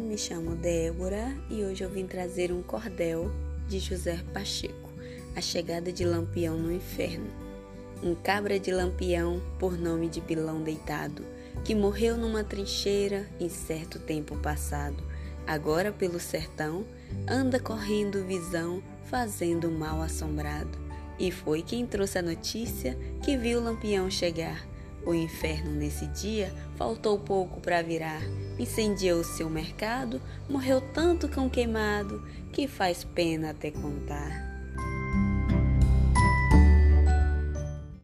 me chamo Débora e hoje eu vim trazer um cordel de José Pacheco, A Chegada de Lampião no Inferno. Um cabra de Lampião, por nome de Bilão deitado, que morreu numa trincheira em certo tempo passado, agora pelo sertão, anda correndo visão, fazendo mal assombrado. E foi quem trouxe a notícia que viu Lampião chegar o inferno nesse dia faltou pouco para virar. Incendiou seu mercado, morreu tanto cão queimado que faz pena até contar.